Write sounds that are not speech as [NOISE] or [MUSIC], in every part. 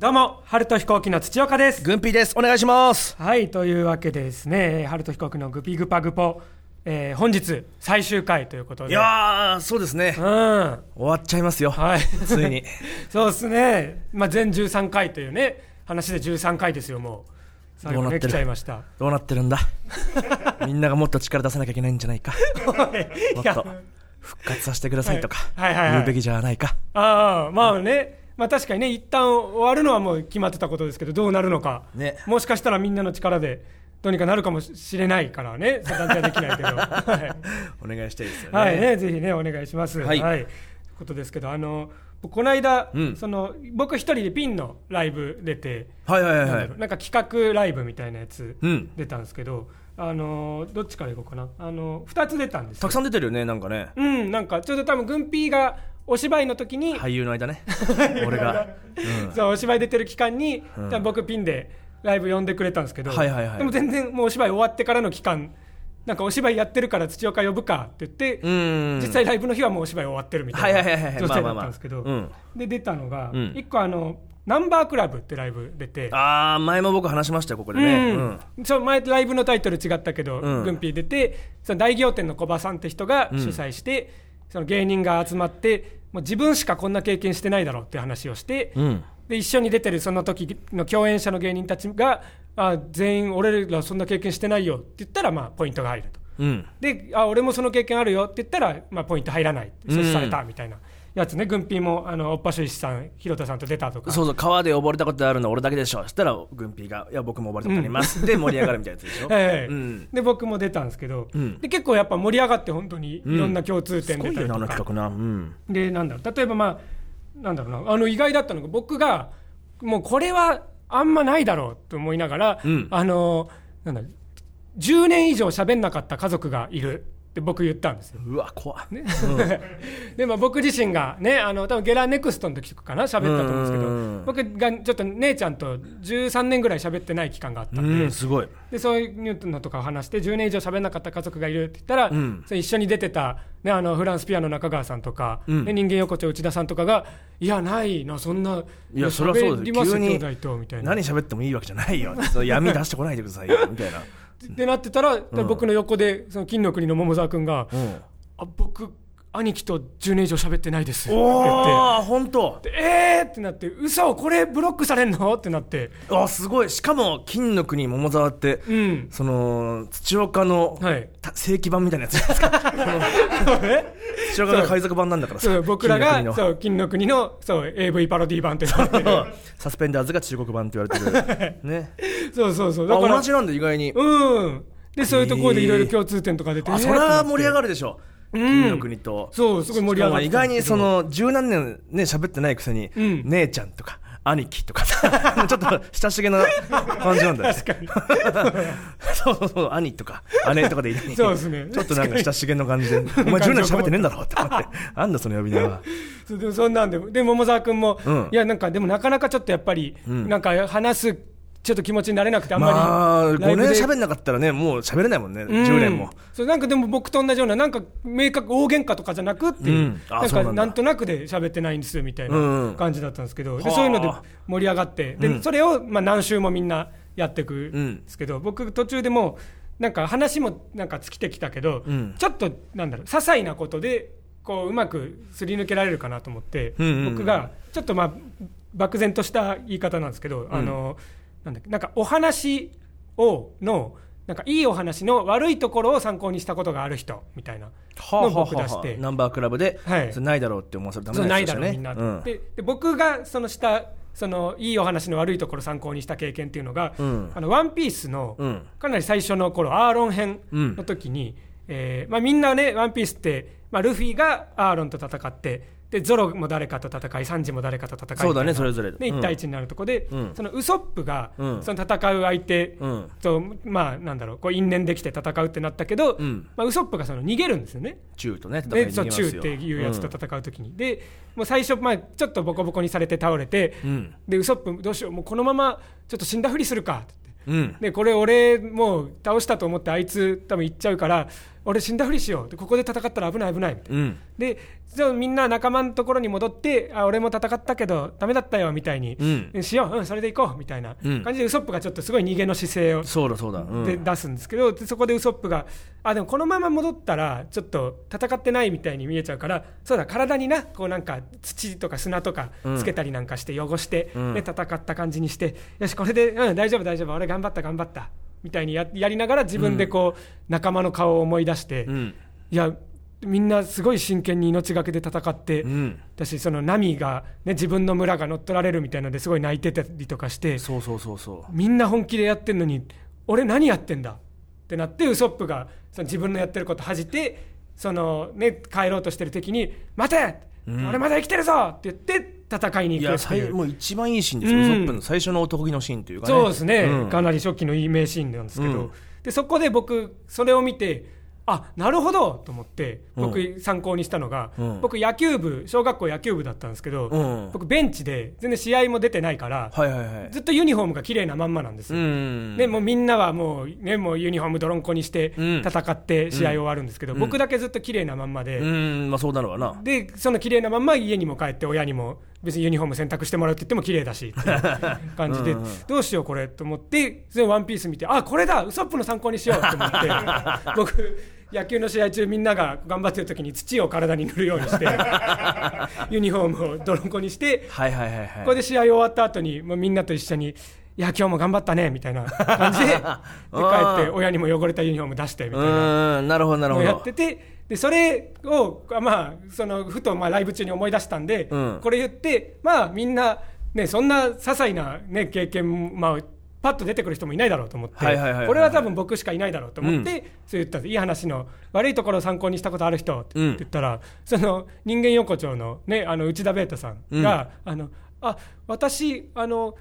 どうも、春と飛行機の土岡です。グンピーです。お願いします。はい、というわけでですね、春と飛行機のグピグパグポ、えー本日最終回ということで。いやー、そうですねう。ん。は終わっちゃいますよ。い。ついに。[LAUGHS] そうですね。まあ、全13回というね、話で13回ですよ、もう。最後ね、どうなってる？来ちゃいました。どうなってるんだ？[LAUGHS] みんながもっと力出さなきゃいけないんじゃないか？[LAUGHS] もっと復活させてくださいとか、はいはいはいはい言うべきじゃないか？ああ、まあね。まあ確かにね、一旦終わるのはもう決まってたことですけど、どうなるのか。ねもしかしたらみんなの力で、どうにかなるかもしれないからね、断定はできないけど。[LAUGHS] はいお願いしたいですよね。はいね、ぜひね、お願いします。はいということですけど、あの、この間、うんその、僕一人でピンのライブ出て、はいはいはいはいなんか企画ライブみたいなやつうん出たんですけど、あの、どっちからいこうかな。あの、二つ出たんですよたくさん出てるよね、なんかね。うん、なんかちょうど多分、軍ピーがお芝居の時に、俳優の間ね。[LAUGHS] 俺が。うんそうお芝居出てる期間に、うん僕ピンでライブ呼んでくれたんですけど、はいはいはいでも全然もうお芝居終わってからの期間なんかお芝居やってるから土岡呼ぶかって言って、うん。実際ライブの日はもうお芝居終わってるみたいない状態だったんですけど、うんで出たのが、うん一個あのナンバークラブってライブ出て。あー、前も僕話しましたよ、ここでね。うん。そう前ライブのタイトル違ったけど、うんグンピー出てその大仰天の小葉さんって人が主催して、その芸人が集まってもう自分しかこんな経験してないだろうって話をして、うん。で一緒に出てるその時の共演者の芸人たちがあ全員俺らそんな経験してないよって言ったらまあポイントが入るとうん。であ俺もその経験あるよって言ったらまあポイント入らない阻止されたみたいなやつね、軍ピーもあのおっぱしゅいしさん広田さんと出たとか。そうそう、川で溺れたことあるの俺だけでしょ。そしたら、グンピーが、いや、僕も溺れたことあります。で、盛り上がるみたいなやつでしょ。[LAUGHS] ええ。うん。で僕も出たんですけど、うん。で結構やっぱ盛り上がって本当にいろんな共通す点出たりとか。でなんだろう。例えばまあなんだろうな。あの意外だったのが僕がもうこれはあんまないだろうと思いながら、うん。あのなんだ10年以上喋んなかった家族がいるって僕言ったんですよ。うわ、怖い。ね [LAUGHS] でまあ、僕自身がねあの多分ゲラネクストの時とかかな喋ったと思うんですけどうん僕がちょっと姉ちゃんと13年ぐらい喋ってない期間があったんん、すごい。でそういうのとかを話して10年以上喋んなかった家族がいるって言ったら、うん一緒に出てた、ね、あのフランスピアノ中川さんとか、うんね人間横丁内田さんとかがいやないなそんないや、それはそうですよ。急に何喋ってもいいわけじゃないよ。闇出してこないでくださいよ、みたいな。ってなってたら、僕の横でその金の国の桃沢君が、うん。あ僕兄貴と10年以上喋ってないです。って言っおー、本当。てえーってなって嘘これブロックされんの？ってなって。あ、すごい。しかも、金の国桃沢って、うん。その、土岡の、はい。た正規版みたいなやつじゃないですか？[LAUGHS] え土岡の海賊版なんだからさ。そう僕らが金の国そう金の国のそう AV パロディ版ってサスペンダーズが中国版って言われてる。ね。そうそうそう。あ、だから同じなんだ、意外に。うん。でそういうところでいろいろ共通点とか出て、あ、それは盛り上がるるでしょ。うん金の国と。そうすごい盛り上がってしかも意外にその十何年ね喋ってないくせに、うん。姉ちゃんとか兄貴とかさ [LAUGHS] ちょっと親しげな感じなんだよね。確かに。[LAUGHS] そうそうそう兄とか姉とかでいい。そうですね。ちょっとなんか親しげな感じでお前10年喋ってねえんだろって思って。なんだその呼び名は。そうでもそんなんでで桃沢君も、うん。いやなんかでもなかなかちょっとやっぱり、ん。なんか話すちょっと気持ちになれなくてあんまり、まあ5ライブで。年喋んなかったらねもう喋れないもんねうん。10年も。そうなんかでも僕と同じようななんか明確大喧嘩とかじゃなくっていう、うん。あなんかなんとなくで喋ってないんですみたいうんな感じだったんですけど、ではあ。そういうので盛り上がって。で、うん。それをまあ何週もみんなやっていくん。ですけど、僕途中でもうなんか話もなんか尽きてきたけど、うん。ちょっとなんだろう些細なことでこううまくすり抜けられるかなと思って、うんうんうん。僕がちょっとまあ漠然とした言い方なんですけど、あのなんだっけなんかお話をのなんかいいお話の悪いところを参考にしたことがある人みたいなのを僕出して、ナンバークラブで、はい。それないだろうって思わせるためそうないだろうみんな、うん。でで僕がそのしたそのいいお話の悪いところを参考にした経験っていうのが、うん。あのワンピースのうん。かなり最初の頃アーロン編の時に、えーまあ、みんなねワンピースって、まあ、ルフィがアーロンと戦ってでゾロも誰かと戦いサンジも誰かと戦いそうだねそれぞれ。でうん。1対1になるとこで、うん。そのウソップが、うん。その戦う相手うん。と、まあなんだろうこう因縁できて戦うってなったけど、うん。まあ、ウソップがその逃げるんですよね。中とねでそうに行きますよ。中っていうやつと戦うときに、でもう最初、まあ、ちょっとボコボコにされて倒れて、うん。でウソップどうしようもうこのままちょっと死んだふりするかって言って。うん。でこれ俺もう倒したと思ってあいつ多分行っちゃうから俺死んだふりしよう。でここで戦ったら危ない危ないみたいな、うん。でじゃあみんな仲間のところに戻ってあ俺も戦ったけどダメだったよみたいに、うん。しよう、うん、それで行こうみたいなうん。感じでウソップがちょっとすごい逃げの姿勢をそうだそうだ、うん、で出すんですけど、でそこでウソップがあでもこのまま戻ったらちょっと戦ってないみたいに見えちゃうからそうだ体になこうなんか土とか砂とかつけたりなんかして汚して、うん。で戦った感じにしてよしこれで、うん、大丈夫大丈夫。俺頑張った頑張ったみたいにややりながら自分でこう、仲間の顔を思い出して、うん。いやみんなすごい真剣に命がけで戦って、うん。私そのナミが、ね、自分の村が乗っ取られるみたいなのですごい泣いてたりとかしてそうそうそうそう。みんな本気でやってんのに俺何やってんだ？ってなってウソップがその自分のやってること恥じてその、ね、帰ろうとしてる敵に「待て、うん俺まだ生きてるぞ!」って言って戦いに行くっていう。最もう一番いいシーンですよ、うん。ウソップの最初の男気のシーンというかね。そうですね、うん。かなり初期のいい名シーンなんですけど、うん。でそこで僕それを見てあなるほどと思って僕う参考にしたのが、うん。僕野球部小学校野球部だったんですけど、うん。僕ベンチで全然試合も出てないから、はいはいはい。ずっとユニフォームが綺麗なまんまなんですうよ、ん。ね、もうみんなはもう,、ね、もうユニフォーム泥んこにしてうん。戦って試合終わるんですけど、うん。僕だけずっと綺麗なまんまで、うん。まあそうなるわな。でその綺麗なまんま家にも帰って親にも別にユニフォーム洗濯してもらうって言っても綺麗だしっていう感じでうんうんどうしようこれと思ってそれワンピース見てあこれだウソップの参考にしようと思って [LAUGHS] 僕野球の試合中みんなが頑張ってる時に土を体に塗るようにして [LAUGHS] ユニフォームを泥んこにしてはいはいはいはい。これで試合終わった後にもうみんなと一緒に「いや今日も頑張ったね」みたいな感じで [LAUGHS] で帰って親にも汚れたユニフォーム出してみたいな。うんなるほどなるほど。やっててでそれをあまあそのふとまあライブ中に思い出したんで、うん。これ言ってまあみんなねそんな些細なね経験まあパッと出てくる人もいないだろうと思って、これは多分僕しかいないだろうと思って、そう言った。いい話の悪いところを参考にしたことある人って言ったら、その人間横丁の,、ね、あの内田ベータさんが、あのあ私あの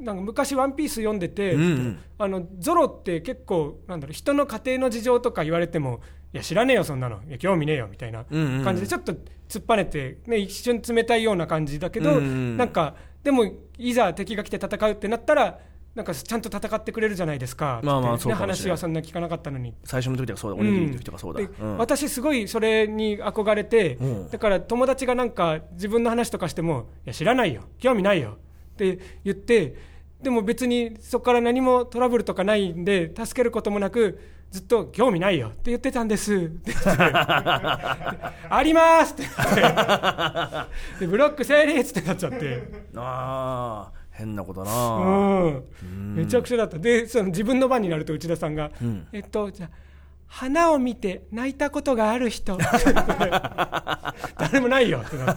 なんか昔「ワンピース読んでて、うんうん。あのゾロって結構なんだろう人の家庭の事情とか言われてもいや知らねえよそんなの。いや興味ねえよみたいな感じでちょっと突っぱねて、ね、一瞬冷たいような感じだけど、うんうんなんかでもいざ敵が来て戦うってなったらなんかちゃんと戦ってくれるじゃないですかまあまあそうかもしれない。話はそんな聞かなかったのに。最初の時とかそうだ。おにぎりの時とかそうだ、でうん。私すごいそれに憧れて、うん。だから友達がなんか自分の話とかしても「いや知らないよ。興味ないよ」って言ってでも別にそこから何もトラブルとかないんで助けることもなくずっと「興味ないよ」って言ってたんです。って言ってあります!」って。言ってでブロック成立ってなっちゃって。ああ変なことな。うん、めちゃくちゃだった。でその自分の番になると内田さんが、ん。えっとじゃあ花を見て泣いたことがある人。[LAUGHS] 誰もないよってなっ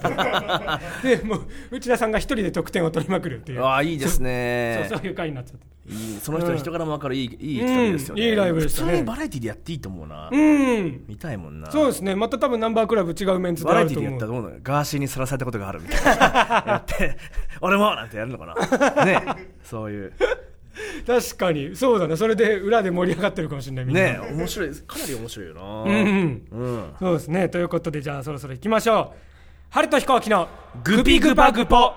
て。でもう内田さんが一人で得点を取りまくるっていう。ああいいですね。そうそういう回になっちゃっていいその人の人柄も分かるいいいい企画ですよね、うん。いいライブでしたね。普通にバラエティでやっていいと思うな、うん。見たいもんな。そうですね。また多分ナンバークラブ違うメンツでバラエティでやったらどう。なのガーシーにさらされたことがあるみたいな。[LAUGHS] やって俺もなんてやるのかな。ね。そういう。確かに。そうだね。それで裏で盛り上がってるかもしれないみんな。ね。面白い。かなり面白いよな。うんうん。うん。そうですね。ということでじゃあそろそろ行きましょう。春と飛行機のグピグパグポ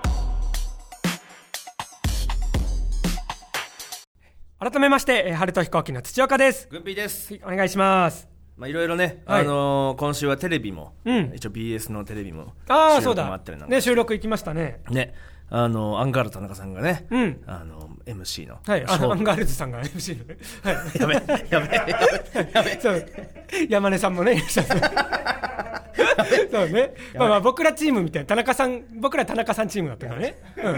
改めまして、えー春と飛行機の土岡です。グッピーですお願いします。まあいろいろね、はい。あのー今週はテレビも、うん。一応 BS のテレビもああそうだ。ね収録行きましたね。ねあのアンガールズ田中さんがね、うん。あの MC のはいあのアンガールズさんが MC のね。はい。やべやべやべやべ。[LAUGHS] そう。山根さんもねいらっしゃってそうね。まあまあ僕らチームみたいな田中さん僕ら田中さんチームだったからね、うん、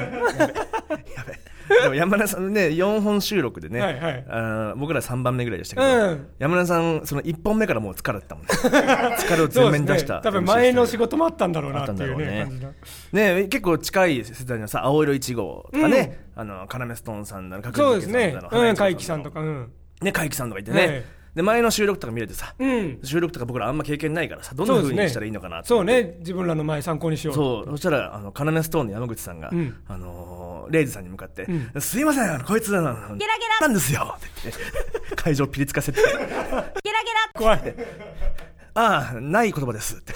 [LAUGHS] でも山根さんね4本収録でね、はいはい。あの僕ら3番目ぐらいでしたけど、うん。山根さんその1本目からもう疲れてたもんね。[LAUGHS] 疲れを全面に出した、ね。多分前の仕事事もあったんだろうなっていうね。ね。ね結構近い世代のさ青色1号とかね、あのカナメストーンさんだの角そうですね。うん。海木輝さんとかうん。ね海輝さんとかいてね、ねで前の収録とか見れてさ、うん。収録とか僕らあんま経験ないからさどんな風にしたらいいのかなって。そう思ってね。自分らの前参考にしようそう。そしたらあのカナメストーンの山口さんが、うん。あのーレイジさんに向かって、うすいませんあのこいつゲラゲラ。なんですよって言って会場ピリつかせて。ゲラゲラ。怖い。ああない言葉ですって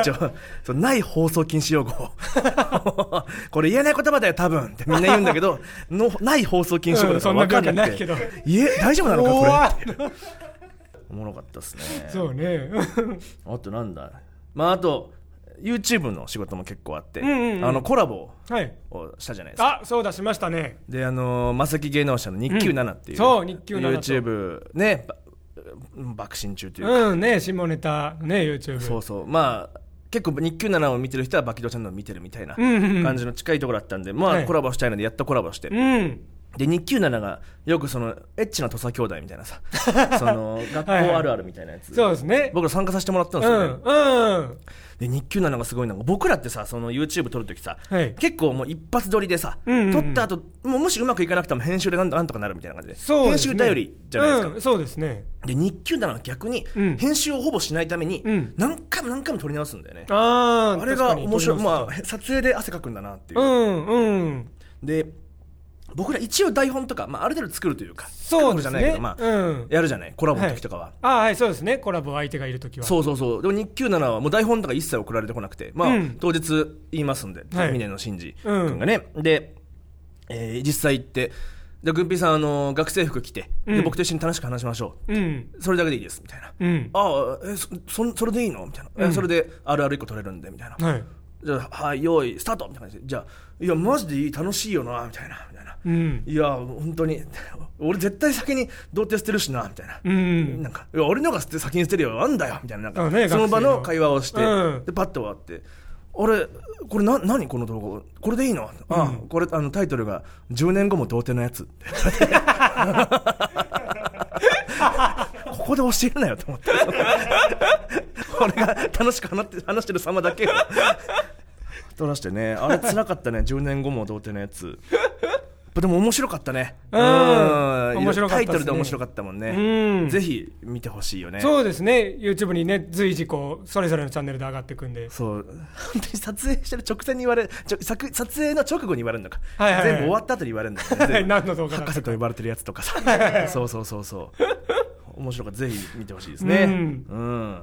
一応そうない放送禁止用語 [LAUGHS] これ言えない言葉だよ多分ってみんな言うんだけどのない放送禁止用語だから分かんなくて、い言え大丈夫なのかこれおもろかったですね。そうね。[LAUGHS] あとなんだ。まああと YouTube の仕事も結構あって、うんうんうん。あのコラボはい。をしたじゃないですか。あそうだしましたね。であのマセキ芸能者の日給7っていう、うん。そう日給7と。YouTube ねば爆心中というか、うんね下ネタね YouTube そうそう。まあ結構日給7を見てる人はバキドちゃんのを見てるみたいなうんうんうん。感じの近いところだったんで、まあ、はい。コラボしたいのでやっとコラボして、うんで日給7がよくそのエッチな土佐兄弟みたいなさ [LAUGHS] その学校あるあるみたいなやつ。そうですね。僕ら参加させてもらったんうですよね、んうん。で日給7がすごいのが僕らってさその YouTube 撮るときさ、はい。結構もう一発撮りでさ、うんうんうん。撮った後もうもしうまくいかなくても編集でなんとなんとかなるみたいな感じで編そうですね。集頼りじゃないですか、うんそうですね。で日給7は逆にうん。編集をほぼしないためにうん。何回も何回も撮り直すんだよね、あああれが面白い。まあ撮影で汗かくんだなっていう、うんうん。で僕ら一応台本とか、まあ、ある程度作るというかそうですね。作るじゃないけど、まあうん。やるじゃないコラボの時とかは、ああはいそうですね。コラボ相手がいる時は。そうそうそう。でも日給7はもう台本とか一切送られてこなくて、まあうん。当日言いますんで、はい。峰野真二君がね、で、えー実際行ってでグンピーさんあの学生服着て、でうん。僕と一緒に楽しく話しましょう。ん。うそれだけでいいです。みたいな、うん。ああえそそそれでいいの？みたいな、えうん。それであるある1個取れるんでみたいな、はい。じゃあはい用意スタート！みたいな感じで。じゃあいやマジでいい楽しいよなみたいな。みたいな。うん。いや本当に。[LAUGHS] 俺絶対先に童貞捨てるしなみたいな、うん。なんかいや俺のが先に捨てるよなんだよみたいな。なんか、あねその場の会話をして、うん。でパッと終わって俺これな何この動画？これでいいの、あうん。ここれあのタイトルが「10年後も童貞のやつ」[LAUGHS] ここで教えるなよと思って。[LAUGHS] 俺が楽しく話って話してる様だけを撮らしてね。あれ辛かったね。10年後も童貞のやつ。でも面白かったね。うん。うん。面白かったね。タイトルで面白かったもんね、うん。ぜひ見てほしいよね。そうですね。YouTube にね随時こうそれぞれのチャンネルで上がっていくんで。そう。本当に撮影してる直前に言われちょ作撮影の直後に言われるのか、はいはいはい。全部終わった後に言われるんだよね。[LAUGHS] 何の動画だ博士と呼ばれてるやつとかさ。そうそうそうそう。面白かった。ぜひ見てほしいですね。うん。うん。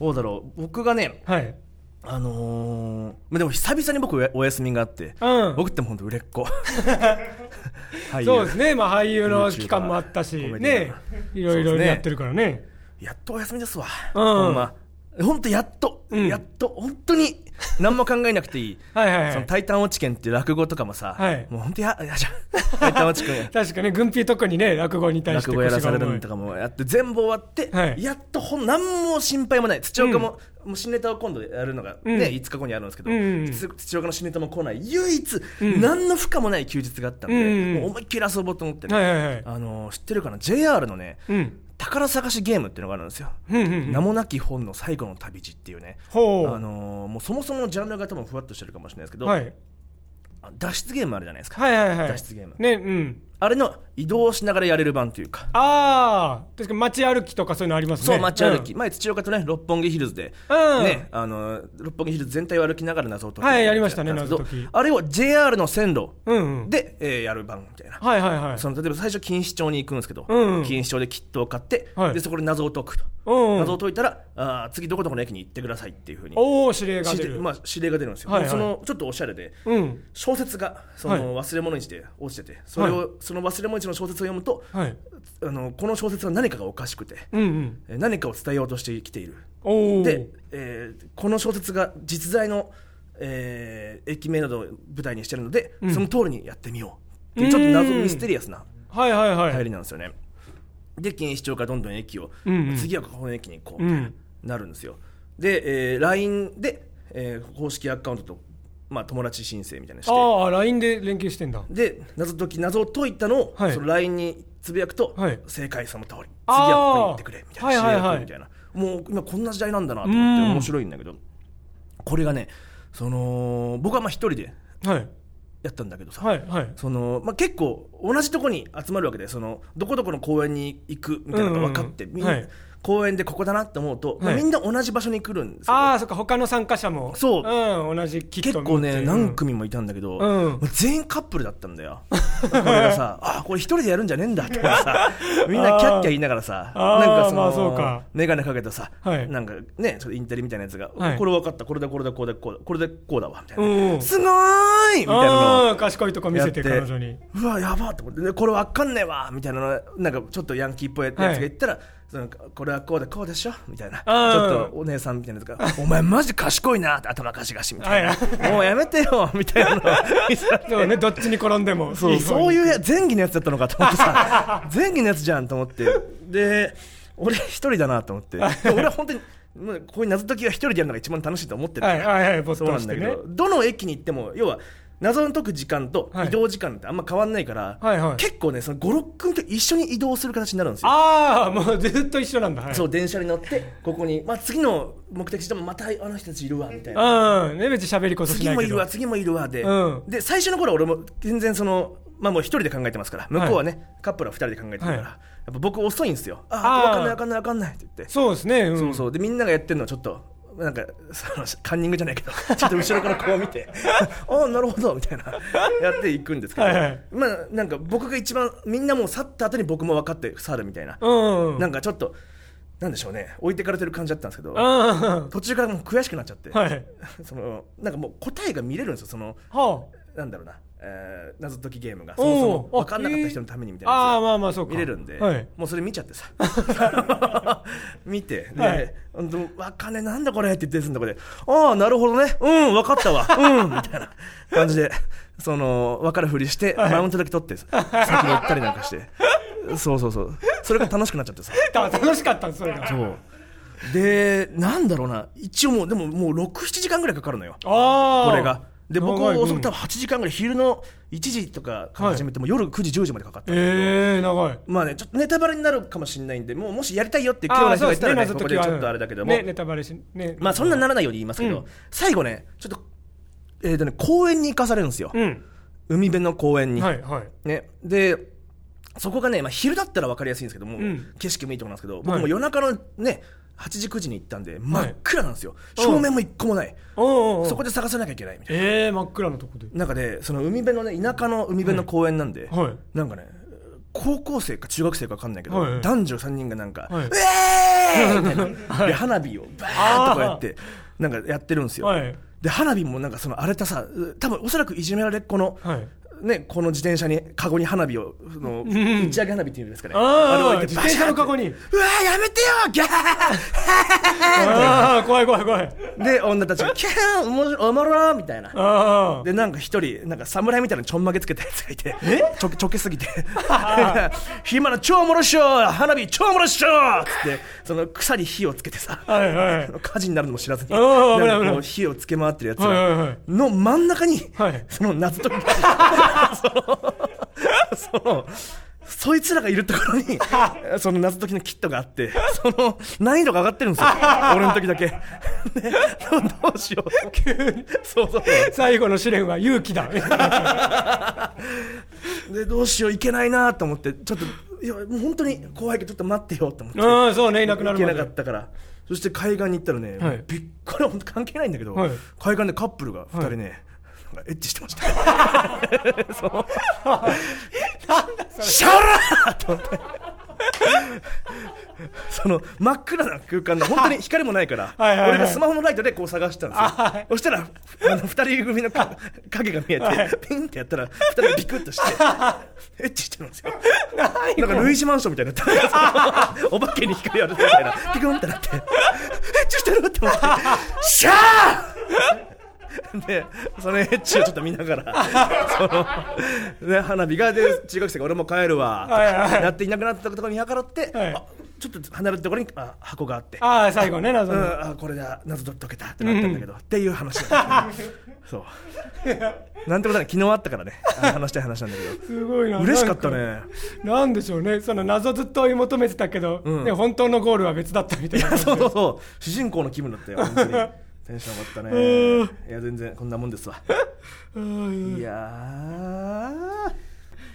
どうだろう。僕がねはいあのーまあでも久々に僕お休みがあって、うん。僕っても本当売れっ子。[LAUGHS] そうですね。まあ俳優の期間もあったしね。いろいろやってるからね。やっとお休みですわ、うん。ほんま本当やっと、うん。やっと本当に何も考えなくていい。[LAUGHS] はいはいはい。そのタイタン落ち券っていう落語とかもさ、はい。もう本当ややじゃんタイタン落ち券確かに軍ピー特にね落語に対して落語やらされるとかもやって全部終わって、はい。やっとほん何も心配もない。土岡も,、もう新ネタを今度やるのが、ねうん。5日後にあるんですけど、うんうんつ土岡の新ネタも来ない。唯一、ん。何の負荷もない休日があったんで、うんうんもう思いっきり遊ぼうと思ってね、はいはいはい。あの知ってるかな？JR のねうん宝探しゲームっていうのがあるんですよ、名もなき本の最後の旅路っていうね。ほう。あのーもうそもそものジャンルが多分ふわっとしてるかもしれないですけど、はいあ脱出ゲームあるじゃないですか、はいはいはい脱出ゲームねうんあれの移動しながらやれる版というか、ああ確かに街歩きとかそういうのありますね。そう街歩き、前土岡とね六本木ヒルズで、うん。ねあの六本木ヒルズ全体を歩きながら謎を解く。はいやりましたね謎解き。あれを JR の線路うんうん。で、えーやる版みたいな、はいはいはい。その例えば最初錦糸町に行くんですけど、うんうん。錦糸町でキットを買って、はい。でそこで謎を解くと、うん謎を解いたらあー次どこどこの駅に行ってくださいっていうふうに。おお指令が出る。まあ、指令が出るんですよ、はいはい。そのちょっとおしゃれでうん。小説がその忘れ物にして落ちててそれを、その忘れ物にの小説を読むとはい。あのこの小説は何かがおかしくてうんうん。えー何かを伝えようとしてきている。で、えーこの小説が実在の、えー駅名などを舞台にしてるので、うん。その通りにやってみようっていうちょっと謎うん。ミステリアスなはいはいはい。入りなんですよね、で錦糸町からどんどん駅を、うん。うん次はこの駅に行こううみたいなるんですよ。で、えー LINE で、えー公式アカウントと、まあ、友達申請みたいなのして。ああ LINE で連携してんだ。で謎解き謎を解いたのを、はい。その LINE につぶやくと、はい。正解その通り次はここに行ってくれみたいなはいはいはい。みたいな。もう今こんな時代なんだなと思ってうん。面白いんだけど。これがねその僕はまあ一人ではい。やったんだけどさ、はいはい。そのまあ、結構同じとこに集まるわけでそのどこどこの公園に行くみたいなのが分かって、みんな、うんうん。はい公園でここだなって思うと、まあはいみんな同じ場所に来るんですよ。ああそっか他の参加者も。そう。うん同じキット結構ね何組もいたんだけど、うん。もう全員カップルだったんだよ。これがさ [LAUGHS] あこれ一人でやるんじゃねえんだってさ。[LAUGHS] みんなキャッキャ言いながらさあーなんかその、まあそうか。眼鏡かけたさ、はい。なんかねちょっとインテリみたいなやつが、はい。これ分かったこれだこれだこれだこうだこれでこうだわみたいな、うんすごーいみたいなのをああ賢いとこ見せてやって。彼女に。うわやばって思って。でこれ分かんねえわみたいなのなんかちょっとヤンキーっぽいやつが言ったら、そのこれはこうでこうでしょ？みたいな。ちょっとお姉さんみたいなやつが「[LAUGHS] お前マジ賢いな」って頭かしがしみたいな。はい「もうやめてよ」みたいなのねどっちに転んでも。そうそういうや前儀のやつだったのかと思ってさ。[LAUGHS] 前儀のやつじゃんと思って。で俺一人だなと思って。で俺は本当にこういう謎解きは一人でやるのが一番楽しいと思ってるから。はいはいはい没そうなんだけど、どの駅に行っても要は謎の解く時間とはい。移動時間ってあんま変わんないから、はいはい。結構ねその56分と一緒に移動する形になるんですよ。ああもうずっと一緒なんだ。はい。そう電車に乗ってここに、まあ、次の目的地でもまたあの人たちいるわみたいな。うん。ね別に喋りこそ次もいるわ次もいるわで、うん。で最初の頃俺も全然そのまあもう一人で考えてますから向こうはね、カップルは二人で考えてるから、はい。やっぱ僕遅いんですよ。ああ分かんない分かんない分かんないって言って、そうですねうん。そうそう。でみんながやってるのはちょっとなんかそのカンニングじゃないけど [LAUGHS] ちょっと後ろからこう見て [LAUGHS] ああなるほどみたいなやっていくんですけど、はいはい。まあなんか僕が一番みんなもう去った後に僕も分かって去るみたいな、うんうんなんかちょっとなんでしょうね置いてかれてる感じだったんですけどうん途中からもう悔しくなっちゃって、はい。[LAUGHS] そのなんかもう答えが見れるんですよそのはなんだろうな、えー謎解きゲームがそもそもあ分かんなかった人のためにみたいなああやまあまあそう見れるんで、はい。もうそれ見ちゃってさ。[LAUGHS] 見てで、はい。わかんねえなんだこれって言ってるんだこれ。ああなるほどね。うん分かったわ。[LAUGHS] うんみたいな感じでその分かるふりして、マウントだけ取って先に行ったりなんかして。そうそうそう。それが楽しくなっちゃってさ。[LAUGHS] た楽しかったんですそれが。そう。でなんだろうな。一応もうでももう67時間ぐらいかかるのよ。ああこれがで僕長い遅く多分8時間ぐらい昼の1時とかから始めて、もう夜9時10時までかかったんだけど、ええ長い。まあねちょっとネタバレになるかもしれないんでもうもしやりたいよっていう興味の人がいたらねね。ここでちょっとあれだけども、ねネタバレしね。まあそんなにならないように言いますけど、うん。最後ねちょっとえーとね公園に行かされるんですよ、うん。海辺の公園に、はいはい。ね。でそこがね、まあ、昼だったら分かりやすいんですけども、ん。景色もいいとこなんですけどはい。僕も夜中のね8時9時に行ったんで真っ暗なんですよ、うん。照明も一個もない、そこで探さなきゃいけないみたいな。ええ真っ暗なとこで。なんかね、その海辺のね、田舎の海辺の公園なんで、はい。はいなんかね、高校生か中学生か分かんないけど、はい。はい男女3人がなんか、はい。うえー [LAUGHS] みたいな、で花火をバーッとこうやって、なんかやってるんですよ。はい。で花火もなんかその荒れたさ、う多分おそらくいじめられっ子の、はいね、この自転車にカゴに花火をその、打ち上げ花火っていうんですかね、あーれを置いて自転車のカゴに。うわーやめてよギャああ怖い怖い怖い。ーで女たちがキャーおもしおもろーみたいな。ああでなんか一人なんか侍みたいなちょんまげつけたやつがいてちょちょけすぎて「[LAUGHS] 暇な超おもろっしょ花火超おもろっしょ!」っつってその草に火をつけてさはいはい。火事になるのも知らずに火をつけ回ってるやつの真ん中にはい。その謎解き。がそのそいつらがいるところに [LAUGHS] その謎解きのキットがあってその難易度が上がってるんですよ。[LAUGHS] 俺の時だけ。[LAUGHS] でどうしよう。急に。そうそう。最後の試練は勇気だ。でどうしよういけないなと思ってちょっといやもう本当に怖いけどちょっと待ってよと思って。うんそうねいなくなる行けまでなかったから。そして海岸に行ったらね、はい。びっこれは本当関係ないんだけど、はい。海岸でカップルが2人ね、なんかエッチしてました [LAUGHS] そう。[LAUGHS] シャラーと思って。[LAUGHS] その真っ暗な空間で本当に光もないから俺がスマホのライトでこう探してたんですよ、あはい。そしたらあの2人組のか影が見えて、はい。ピンってやったら2人がビクッとしてエッチしてるんですよ。なん。かルイージマンションみたいになってお化けに光あるみたいな。ピクンってなって。エッチしてるって思って。シャー [LAUGHS] でそのエッチをちょっと見ながらその、ね、花火がで中学生が俺も帰るわとかはいはい。なっていなくなったところ見計らって、はい。あちょっと離れたところにあ箱があって。ああ最後ね謎うん、のあこれだ謎解けたってなったんだけど、っていう話だ [LAUGHS] そう。なんてことない昨日あったからね。話したい話なんだけすごいなど嬉しかったね。なんでしょうね。その謎ずっと追い求めてたけど、うん。ね、本当のゴールは別だったみたいなそうそうそう。主人公の気分だったよ本当に [LAUGHS] テンション上がったね。いや全然こんなもんですわ。うん。いやー。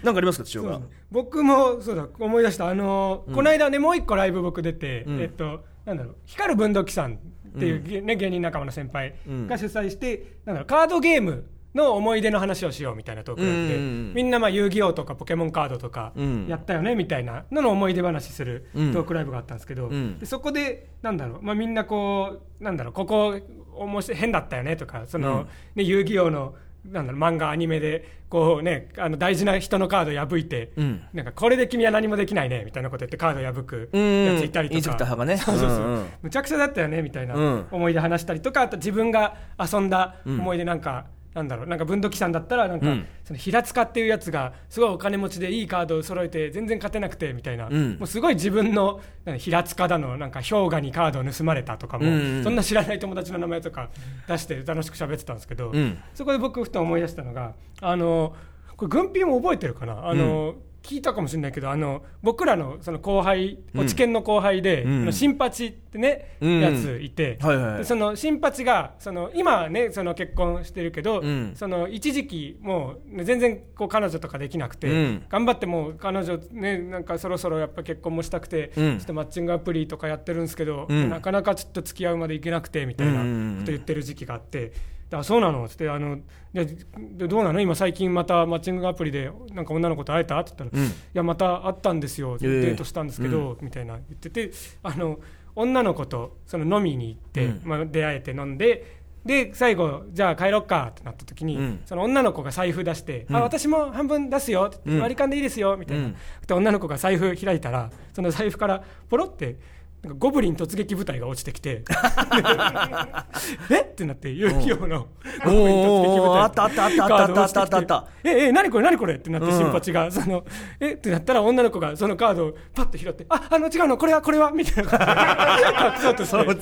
なんかありますか千代が？僕もそうだ思い出した。あのーこの間ねもう一個ライブ僕出て、うん。えっとなんだろう光る文土器さんっていう、ね芸人仲間の先輩うん。が主催して、なんだろうカードゲームの思い出の話をしようみたいなトークがあって、うんうんうん。みんなまあ遊戯王とかポケモンカードとかうん。やったよねみたいなのの思い出話するトうんークライブがあったんですけど、うん。でそこでなんだろう、まあ、みんなこうなんだろうここ面白い変だったよねとかその、うん。ね、遊戯王のなんだろう漫画アニメでこうねあの大事な人のカード破いて、うん。なんかこれで君は何もできないねみたいなこと言ってカード破くうんやついたりとか。インスペクター派がね。そうそうそう、うんうんむちゃくちゃだったよねみたいなうん。思い出話したりとかあと自分が遊んだ思い出なんか、なんだろうなんか文土器さんだったらなんか、うん。その平塚っていうやつがすごいお金持ちでいいカードを揃えて全然勝てなくてみたいな、うん。もうすごい自分の平塚だのなんか氷河にカードを盗まれたとかも、うん。うんそんな知らない友達の名前とか出して楽しく喋ってたんですけど、うん。そこで僕ふと思い出したのがあのこれ軍ピも覚えてるかな？あの、聞いたかもしれないけどあの僕らのその後輩うん。落研の後輩で、うん。新八ってね、うん。やついて、はいはいその新八がその今はねその結婚してるけど、うん。その一時期もうね全然こう彼女とかできなくて、うん。頑張ってもう彼女ねなんかそろそろやっぱ結婚もしたくて、うん。ちょっとマッチングアプリとかやってるんですけど、うん。なかなかちょっと付き合うまでいけなくてみたいなこと言ってる時期があって。であそうなの？っつってあのででどうなの今最近またマッチングアプリでなんか女の子と会えた？って言ったら、うん。いやまた会ったんですよ、ええ。デートしたんですけど、みたいな言っててあの女の子とその飲みに行って、うん。まあ、出会えて飲んでで最後じゃあ帰ろっかってなった時に、うん。その女の子が財布出して、うん。あ私も半分出すよって割り勘でいいですよみたいな、うん。で女の子が財布開いたらその財布からポロってなんかゴブリン突撃部隊が落ちてきて [LAUGHS] え？ってなって遊戯王のゴブリン突撃部隊あったあったあったあったあったええ何これ何これ？ってなって新八がそのえ？ってなったら女の子がそのカードをパッと拾ってああの違うのこれはこれは？みたいな。そうとそう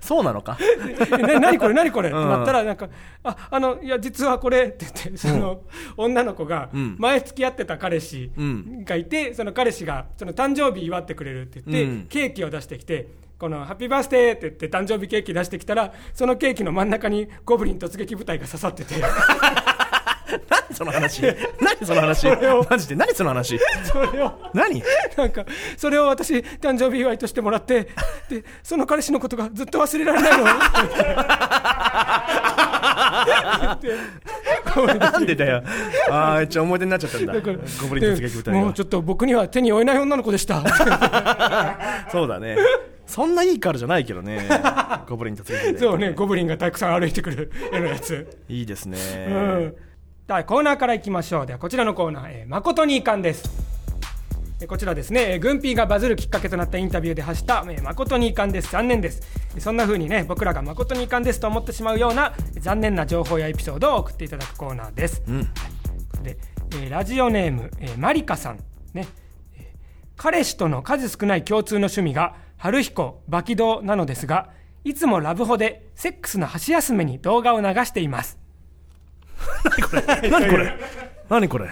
そうなのか？え何これ？何これ？ってなったらなんかああのいや実はこれ。って言ってその女の子が前付き合ってた彼氏がいてその彼氏がその誕生日祝ってくれるって言ってケーキを出してきてこのハッピーバースデーって言って誕生日ケーキ出してきたらそのケーキの真ん中にゴブリン突撃部隊が刺さってて。[LAUGHS] 何その話？何その話？それを。マジで何その話？それを。何？なんかそれを私誕生日祝いとしてもらってでその彼氏のことがずっと忘れられないの [LAUGHS] [LAUGHS] なんでだよ。ああ思い出になっちゃったんだ。だからゴブリン部隊もうちょっと僕には手に負えない女の子でした。そうだね。そんないいカードじゃないけどね。ゴブリン突撃部隊そうねゴブリンがたくさん歩いてくる絵のやつ、いいですね。うん。ではコーナーからいきましょう。ではこちらのコーナー、えー誠に遺憾です。えーこちらですね、えー軍ピーがバズるきっかけとなったインタビューで発した、えー誠に遺憾です、残念です。えーそんな風にね、僕らが誠に遺憾ですと思ってしまうようなえー残念な情報やエピソードを送っていただくコーナーです。うん。で、えーラジオネーム、えーマリカさん、ね。えー彼氏との数少ない共通の趣味が春彦バキドなのですがいつもラブホでセックスの箸休めに動画を流しています。[LAUGHS] 何これ？何これ？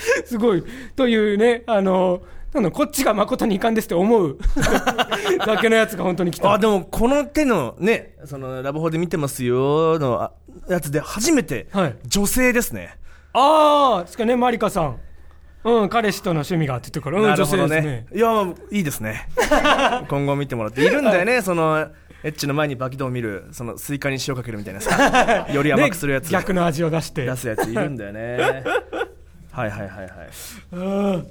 [LAUGHS] すごい。というねあのなんだこっちが誠に遺憾ですって思う。[LAUGHS] だけのやつが本当に来た。あでもこの手のねそのラブホで見てますよのあやつで初めてはい。女性ですね、ああですかねマリカさん。うん彼氏との趣味がって言ってるからうん女性ですね。いやいいですね。[LAUGHS] 今後見てもらって。いるんだよね、そのエッチの前にバキドを見るそのスイカに塩かけるみたいなさより甘くするやつ、ね逆の味を出して。出すやついるんだよねはいはいはいはい。うん。という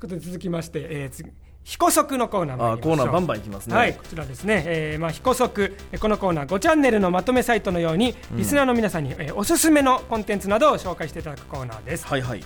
ことで続きまして、えー、次彦足のコーナー参りましょう。あコーナーバンバンいきますね。はいこちらですね、えーまあ、彦足えーこのコーナー5チャンネルのまとめサイトのように、リスナーの皆さんに、えーおすすめのコンテンツなどを紹介していただくコーナーです、はいはい。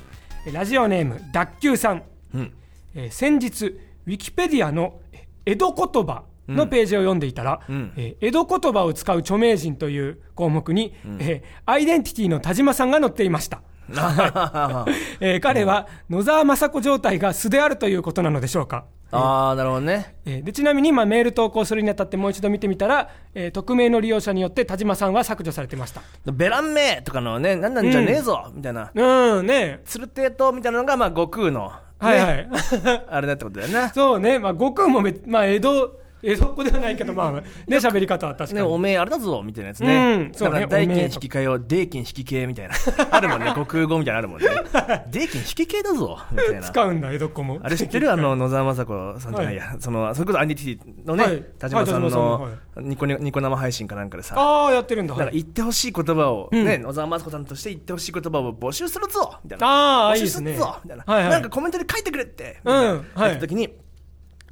えーラジオネーム脱臼さん、うん。えー先日ウィキペディアのえー江戸言葉のページを読んでいたら、うん。えー江戸言葉を使う著名人という項目に、えーアイデンティティの田島さんが載っていました [LAUGHS] えー彼は野沢雅子状態が素であるということなのでしょうか、ああなるほどね。えーでちなみに、まあ、メール投稿するにあたってもう一度見てみたら、えー匿名の利用者によって田島さんは削除されてました。ベランメとかのねなんなんじゃねえぞ、みたいな。うんね。ツルテートみたいなのがまあ悟空の、ね。はいはい。[LAUGHS] あれだってことだよね。そうね、まあ、悟空もめ、まあ、江戸江戸っ子ではないけどまあね喋り方は確かに、ね、おめえあれだぞみたいなやつね、うんそうね。だから代金引き換えを代金引き系みたいな。あるもんね。悟空語みたいなのあるもんね。[LAUGHS] 代金引き系だぞみたいな。使うんだ江戸っ子も。あれ知ってる？あの [LAUGHS] 野沢雅子さんじゃないや、そのそれこそアイデンティティのね、はい。田島さんのニコニニコ生配信かなんかでさ。ああやってるんだ。なんか言ってほしい。言葉を、うんね、野沢雅子さんとして言ってほしい言葉を募集するぞみたいな募集るああいいですすねぞみたいな、なんかコメントで書いてくれって、うん。った時に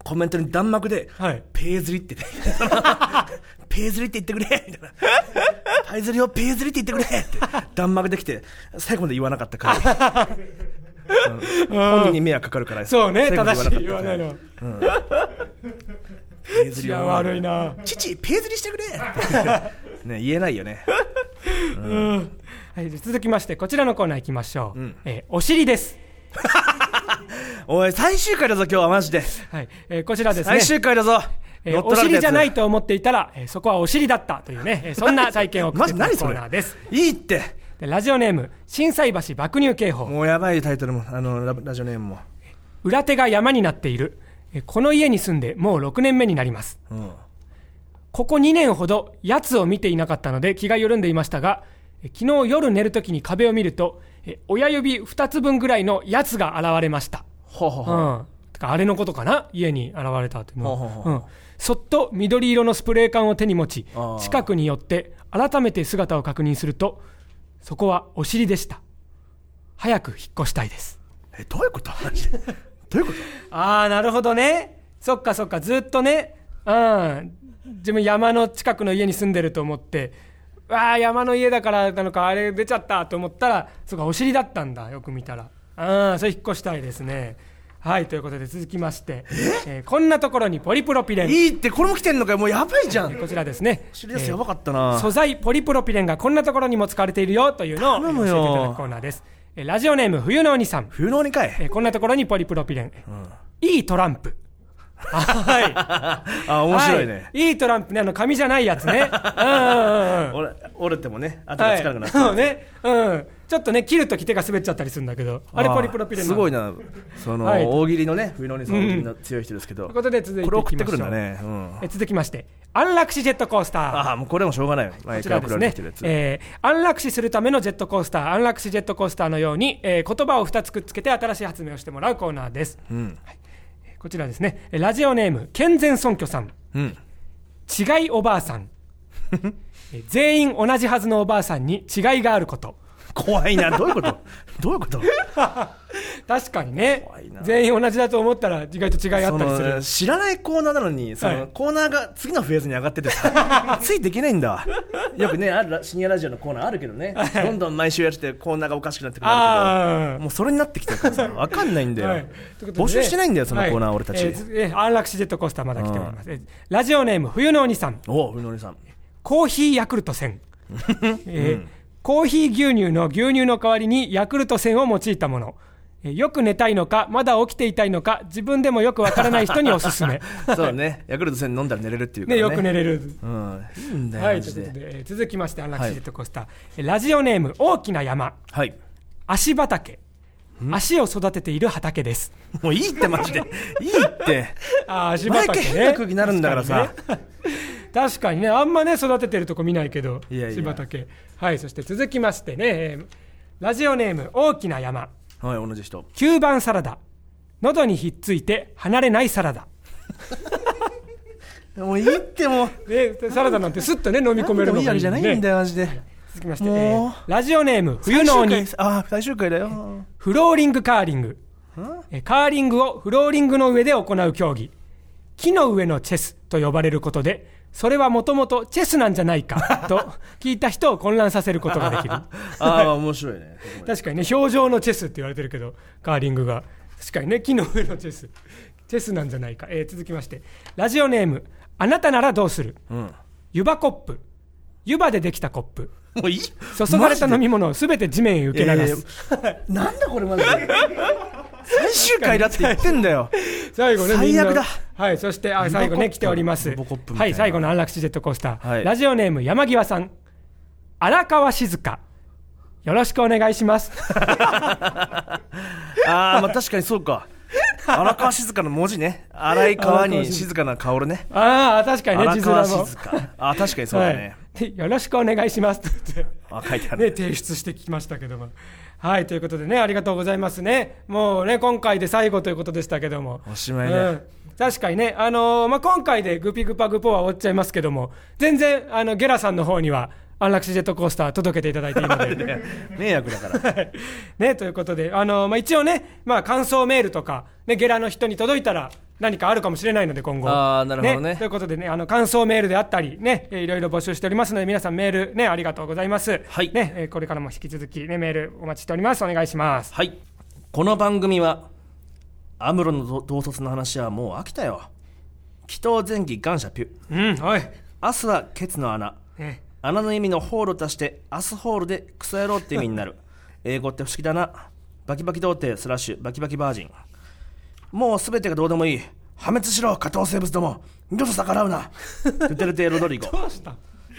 コメントに弾幕で、はい。ペーズリって。ね [LAUGHS] ペーズリって言ってくれ。みたいなハイズリをペーズリって言ってくれ。って弾幕できて最後まで言わなかったから、うん。本人に迷惑かかるから。そうね正しい。言わないのペーズリいや悪いな。父ペーズリしてくれ。[LAUGHS] ね言えないよね。はい、続きましてこちらのコーナー行きましょう、ん。えーお尻です、[LAUGHS] おい最終回だぞ今日はマジで。はい。えーこちらですね。最終回だぞ。えーお尻じゃないと思っていたら、えーそこはお尻だったというね、えーそんな体験を送ってきたコーナーです。いいって。でラジオネーム心斎橋爆乳警報。もうやばいタイトルもあのララジオネームも。裏手が山になっている。えーこの家に住んでもう6年目になります。うん。ここ2年ほどやつを見ていなかったので気が緩んでいましたがえー昨日夜寝るときに壁を見るとえー親指2つ分ぐらいのやつが現れましたほうほうほう。うん、あれのことかな？家に現れたっていう。のはほうほうほう。うん、そっと緑色のスプレー缶を手に持ちあー。近くに寄って改めて姿を確認するとそこはお尻でした。早く引っ越したいです。えどういうこと？マジでどういうこと？[LAUGHS] ああなるほどね。そっかそっか。ずっとね。うん。自分山の近くの家に住んでると思ってわあ山の家だからなのかあれ出ちゃったと思ったらそっかお尻だったんだ。よく見たらああそれ引っ越したいですね。はいということで続きまして、えーこんなところにポリプロピレン。いいってこれも来てんのかよもうやばいじゃん。こちらですね。知りやばかったな。素材ポリプロピレンがこんなところにも使われているよというのをえー頼むよ。教えていただくコーナーです。えーラジオネーム冬のお兄さん。冬の鬼かい。えーこんなところにポリプロピレン、いいトランプ。[LAUGHS] はい。あ面白いね、はい、いいトランプねあの紙じゃないやつね。うんうんうんうん。[LAUGHS] 折れ折れてもね後がつかなくなって、そうね、うん、ちょっとね切るとき手が滑っちゃったりするんだけど。あれーポリプロピレンいすごいな。その、はい。大喜利のね冬の鬼さん。大喜利の強い人ですけど、ということで続いてこれ送ってくるんだね。うん。え続きまして安楽死ジェットコースター。ああもうこれもしょうがない。よこ毎回送ちらですね。られてきてるやつ、えー安楽死するためのジェットコースター。安楽死ジェットコースターのように、えー言葉を2つくっつけて新しい発明をしてもらうコーナーです。うん。こちらですね。えーラジオネーム健全尊居さん。うん。違いおばあさん。[LAUGHS] えー全員同じはずのおばあさんに違いがあること怖いな。どういうこと？どういうこと？確かにね。全員同じだと思ったら意外と違いあそったりする。の知らないコーナーなのにその、はいコーナーが次のフェーズに上がっててさ [LAUGHS] ついていけないんだ。わよくねあるら深夜ラジオのコーナーあるけどね。どんどん毎週やってコーナーがおかしくなってくるんだあけどもうそれになってきてるからさ [LAUGHS] 分かんないんだよ、はい。募集してないんだよそのコーナー、はい。俺たち、えーずえー安楽死ジェットコースターまだ来ております、えーラジオネーム冬のお兄さん。おおうのりさん。コーヒーヤクルト1000、[LAUGHS] えーコーヒー牛乳の牛乳の代わりにヤクルト1000を用いたもの。えーよく寝たいのかまだ起きていたいのか自分でもよくわからない人におすすめ。[LAUGHS] そうね。ヤクルト1000飲んだら寝れるっていうからね。ねよく寝れる。うん。いいんだよ、はいということで、えー続きまして安楽死ジェットコースター、えーラジオネーム大きな山。はい。足畑。足を育てている畑です。もういいってマジで。[LAUGHS] いいって。あー足毎畑ね。回変な空気になるんだからさ。確かにね。あんまね育ててるとこ見ないけどいやいや。足畑はいそして続きましてね、えーラジオネーム大きな山。はい同じ人。9番サラダ。喉にひっついて離れないサラダ。[LAUGHS] もういいってもう。でサラダなんてすっとね飲み込めるのいいわけじゃないんだよよマジで。続きまして、ラジオネーム冬の鬼。ああ最終回だよ。フローリングカーリング。えーカーリングをフローリングの上で行う競技木の上のチェスと呼ばれることでそれはもともとチェスなんじゃないか [LAUGHS] と聞いた人を混乱させることができる。[LAUGHS] ああ面白いね。[LAUGHS] 確かにね表情のチェスって言われてるけどカーリングが。確かにね木の上のチェス。チェスなんじゃないか、えー続きまして。ラジオネームあなたならどうする。うん。湯葉コップ。湯葉でできたコップ。もういい。注がれた飲み物をすべて地面へ受け流す。なんだこれマジで？最終回だって言ってんだよ。[LAUGHS] 最後ね最悪だ。はいそしてあ最後ね来ております。はい最後の安楽死ジェットコースター、はい。ラジオネーム山際さん。荒川静香。よろしくお願いします。[LAUGHS] ああまあ確かにそうか。荒川静香の文字ね。荒い川に静かな香るね。ああ確かにね荒川静香。あ確かにそうだね、はい、でよろしくお願いします。っ [LAUGHS] てあ書いてある、ね、提出してきましたけども。はい、ということでね、ありがとうございますね。もうね、今回で最後ということでしたけども。おしまいねうん確かにね、あのーまあ、今回でグピグパグポは終わっちゃいますけども、全然、あの、ゲラさんの方には、安楽死ジェットコースター届けていただいていいので。[LAUGHS] 迷惑だから [LAUGHS] ね、ということで、あのーまあ、一応ね、まあ、感想メールとか、ね、ゲラの人に届いたら、何かあるかもしれないので今後。あーなるほどね。ということでねあの感想メールであったりねえーいろいろ募集しておりますので皆さんメールねありがとうございます。はい。ねえーこれからも引き続きねメールお待ちしております。お願いします。はい。この番組はアムロのど統率の話はもう飽きたよ。祈祷前期感謝ピュ。うんおい。明日はケツの穴。ね。穴の意味のホールとしてアスホールでクソ野郎って意味になる。[LAUGHS] 英語って不思議だな。バキバキ童貞スラッシュバキバキバージンもう全てがどうでもいい。破滅しろ下等生物ども。二度と逆らうな。ドゥテルテ・ロドリゴ、どうした？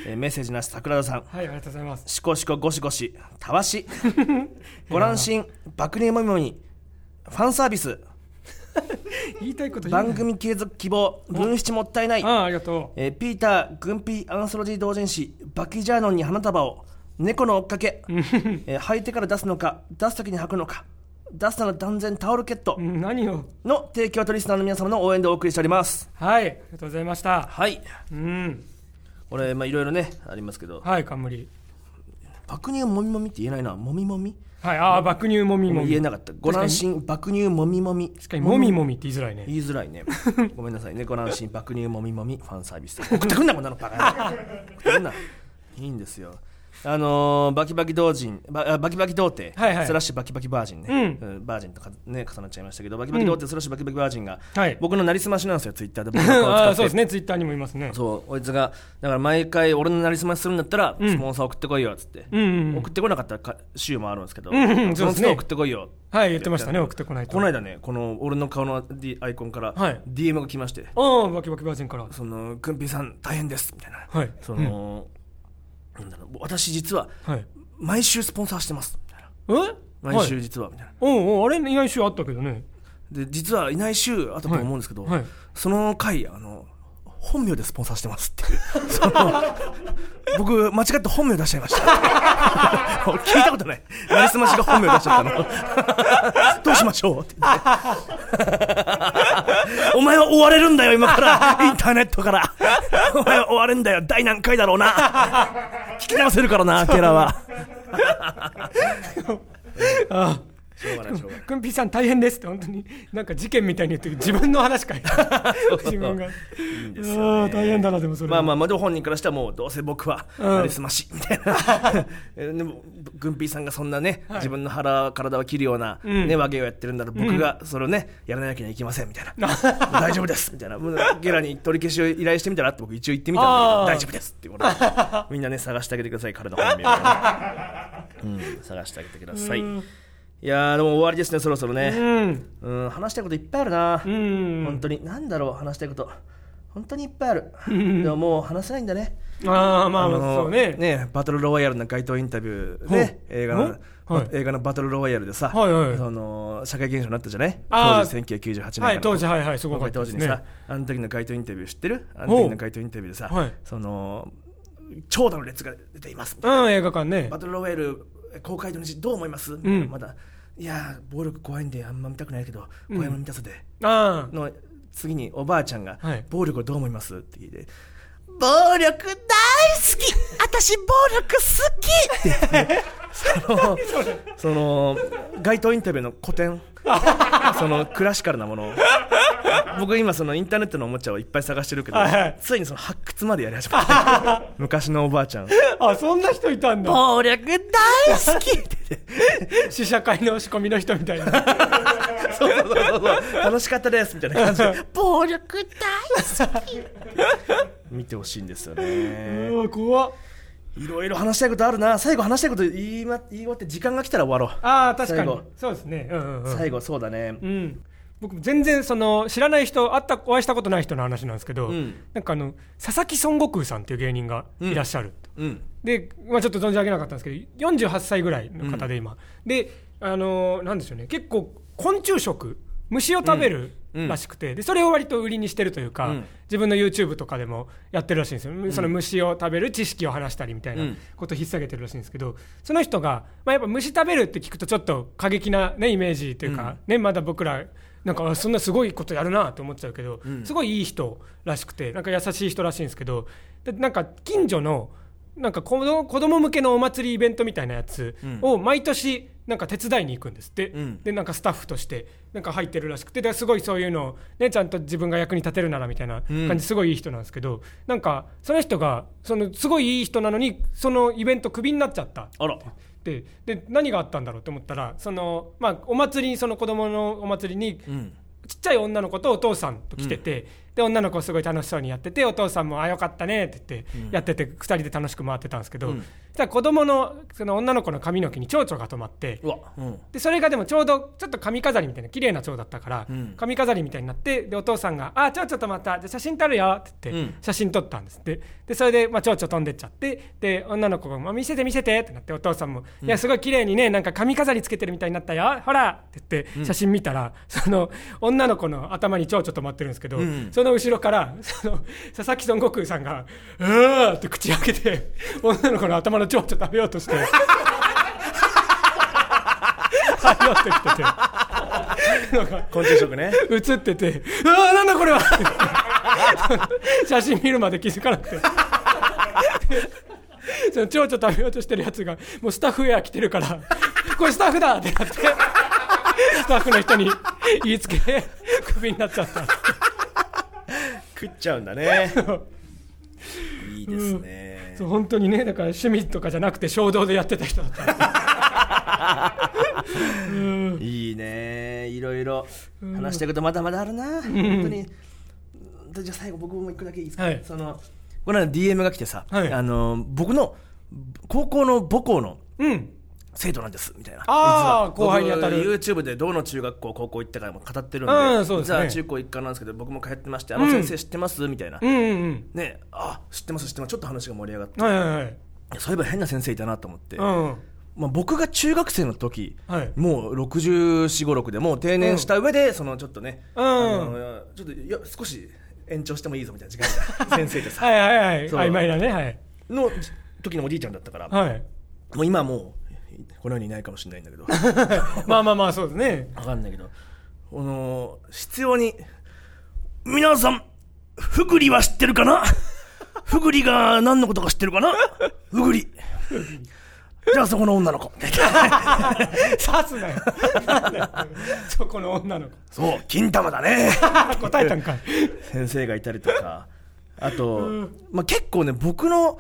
えーメッセージなし桜田さん。はいありがとうございます。シコシコゴシゴシたわし。[LAUGHS] ご乱心爆乳もみもみ。ファンサービス。[LAUGHS] 言いたいこと番組継続希望。分七もったいない。ああありがとえーピーター・グンピー・アンソロジー同人誌バキジャーノンに花束を。猫の追っかけ、[LAUGHS] えー履いてから出すのか出す時に履くのか出すなら断然タオルケット。何を？の提供とリスナーの皆様の応援でお送りしております。はいありがとうございました。はい。うん。これまあいろいろねありますけど。はい冠。爆乳もみもみって言えないな。もみもみ？はいああ爆乳もみもみ。言えなかった。ご乱心爆乳もみもみ。確かにもみもみって言いづらいね。言いづらいね。ごめんなさいね。ご乱心爆乳もみもみファンサービス。送ってくんなこんなの。バカ送ってくんな。いいんですよあのーバキバキ同人バあバキバキ童貞、はいはい。スラッシュバキバキバージンね、うん。バージンとかね重なっちゃいましたけどバキバキ童貞スラッシュバキバキバージンが、はい。僕のなりすましなんですよツイッターで。[LAUGHS] 僕の顔を使って。そうですねツイッターにもいますね。そうこいつがだから毎回俺のなりすましするんだったら、スポンサー送ってこいよっつって、うんうんうん。送ってこなかったらか週もあるんですけど、んうんその都度そうですね送ってこいよはい言ってましたね送ってこないと。この間ねこの俺の顔のアイコンからはい。DM が来まして、ああバキバキバージンから。そのくんぴーさん大変ですみたいな、はい。その、なんだろう私実ははい。毎週スポンサーしてます。みたいなえ？毎週はい実はみたいな、おうおうあれいない週あったけどね。で実はいない週あったと思うんですけど、はい。はい。その回あの本名でスポンサーしてますっていう。そ [LAUGHS] の僕間違って本名出しちゃいました。聞いたことない。なりすましが本名出しちゃったの。どうしましょう。って言ってお前は追われるんだよ今から。インターネットから。お前は追われるんだよ。第何回だろうな。聞き直せるからなテラは。あ [LAUGHS] しょうがないしょうがない。あくんぴーさん大変ですって本当に。なんか事件みたいに言ってる自分の話かい。[LAUGHS] 自分が。いいんですよね。大変だなでもそれ。まあまあまあでも本人からしてはもうどうせ僕はうん。なりすましみたいな。[LAUGHS] えでもグンピーさんがそんなね、自分の腹体を切るような、ん。ね和芸をやってるんだら僕がそれをねやらなきゃいけませんみたいな。大丈夫ですみたいな。ゲラに取り消しを依頼してみたらって僕一応言ってみたんだけど大丈夫ですっていうことで [LAUGHS] みんなね探してあげてください彼の本名をね、うん、探してあげてください。うんいやーでも終わりですねそろそろうね、ん。うん、話したいこといっぱいあるな、うん。本当に。なんだろう話したいこと。本当にいっぱいある。でももう話せないんだね。ああまあまあのそうね。バトルロワイヤルの街頭インタビューねほう。映画の、はい。映画のバトルロワイヤルでさ、はいはいその社会現象になったじゃない？当時1998年はい当時はいはいすごかったですね。当時にさ、あの時の街頭インタビュー知ってる？あの時の街頭インタビューでさ、はい。その長蛇の列が出ています。うん映画館ね。バトルロワイヤル公開土日どう思います、ん。まだいやー暴力怖いんであんま見たくないけど怖いもの見たさで、ああ。の次におばあちゃんが、はい。暴力をどう思いますって聞いて暴力大好き。私暴力好き。って言ってそのその街頭インタビューの古典。そのクラシカルなものを [LAUGHS] 僕今そのインターネットのおもちゃをいっぱい探してるけど、はいはい。ついにその発掘までやり始めた。[LAUGHS] 昔のおばあちゃん。あそんな人いたんだ。暴力大好き。っ [LAUGHS] て試写会の仕込みの人みたいな。そうそうそうそう楽しかったですみたいな感じ。で暴力大好き。見てほしいんですよね。うわ怖っ。いろいろ話したいことあるな。最後話したいこと言い,、ま、言い終わって時間が来たら終わろう。ああ確かに。最後。そうですね。うんうんうん。最後そうだね。うん、僕も全然その知らない人会ったお会いしたことない人の話なんですけど、うん。なんかあの佐々木孫悟空さんっていう芸人がいらっしゃる、うん。で、まあ、ちょっと存じ上げなかったんですけど48歳ぐらいの方で今、であのーなんでしょうね。結構昆虫食虫を食べるうん。らしくて、でそれを割と売りにしてるというか、うん。自分の YouTube とかでもやってるらしいんですよ、その虫を食べる知識を話したりみたいなうん。ことを引っ提げてるらしいんですけどその人が、まあ、やっぱ虫食べるって聞くとちょっと過激な、ね、イメージというか、ね、まだ僕らなんかあそんなすごいことやるなって思っちゃうけど、すごいいい人らしくてなんか優しい人らしいんですけどでなんか近所のなんか子供子供向けのお祭りイベントみたいなやつを毎年なんか手伝いに行くんですって、うん。でなんかスタッフとしてなんか入ってるらしくてですごいそういうのを、ね、ちゃんと自分が役に立てるならみたいなうん。感じすごいいい人なんですけど、なんかその人がそのすごいいい人なのにそのイベントクビになっちゃったあらでで何があったんだろうと思ったらその、まあ、お祭りにその子供のお祭りにうん。ちっちゃい女の子とお父さんと来てて、で女の子すごい楽しそうにやっててお父さんも「あよかったね」って言ってやってて、2人で楽しく回ってたんですけど、うんそしたら子供のその女の子の髪の毛に蝶々が止まってでそれがでもちょうどちょっと髪飾りみたいな綺麗な蝶だったから、うん。髪飾りみたいになってでお父さんが「あ蝶々止まった。じゃあ写真撮るよ」って言って、うん。写真撮ったんです。ってでそれで、まあ、蝶々飛んでっちゃってで女の子が、まあ「見せて見せて」ってなってお父さんも「いやすごい綺麗にねなんか髪飾りつけてるみたいになったよほら」って言って写真見たら、その女の子の頭に蝶々止まってるんですけど、うん。その後ろからその佐々木孫悟空さんが「うー」って口開けて女の子の頭の蝶々食べようとして。張り寄ってきてて。昆虫食ね。映ってて「うわーなんだこれは!」写真見るまで気づかなくて。でその蝶々食べようとしてるやつがもうスタッフウェア着てるから「これスタッフだ!」ってなって。スタッフの人に言いつけクビになっちゃった食っちゃうんだね。いいですねそう本当にねだから趣味とかじゃなくて衝動でやってた人だった。いいね。いろいろ話したいことまだまだあるな、本当に。じゃあ最後僕も一個だけいいですか、はい。そのこの間 DM が来てさ、はい。あの僕の高校の母校のうん生徒なんですみたいな。あー実は。後輩に当たる。僕 YouTube でどの中学校高校行ったかも語ってるんでうんそうですね。中高一貫なんですけど僕も通ってましてあの先生知ってます、みたいな、うんうんうん。ねあ知ってます知ってます。ちょっと話が盛り上がって。はいはいはい。そういえば変な先生いたなと思って、うん。まあ、僕が中学生の時、はい。もう6456でもう定年した上で、そのちょっとね、うん。あのちょっといや少し延長してもいいぞみたいな時間が [LAUGHS] 先生でさはいはいはい。曖昧なねはい。の時のおじいちゃんだったから、はい。もう今はもうこの世にいないかもしれないんだけど。[LAUGHS] まあまあまあそうですね。わかんないけど。あの必要に皆さんふぐりは知ってるかな？ふぐりが何のことか知ってるかな？ふぐり。じゃあそこの女の子。[LAUGHS] 刺すなよ。[LAUGHS] そこの女の子。そう金玉だね。答えたんかい。先生がいたりとか。あと、まあ、結構ね僕の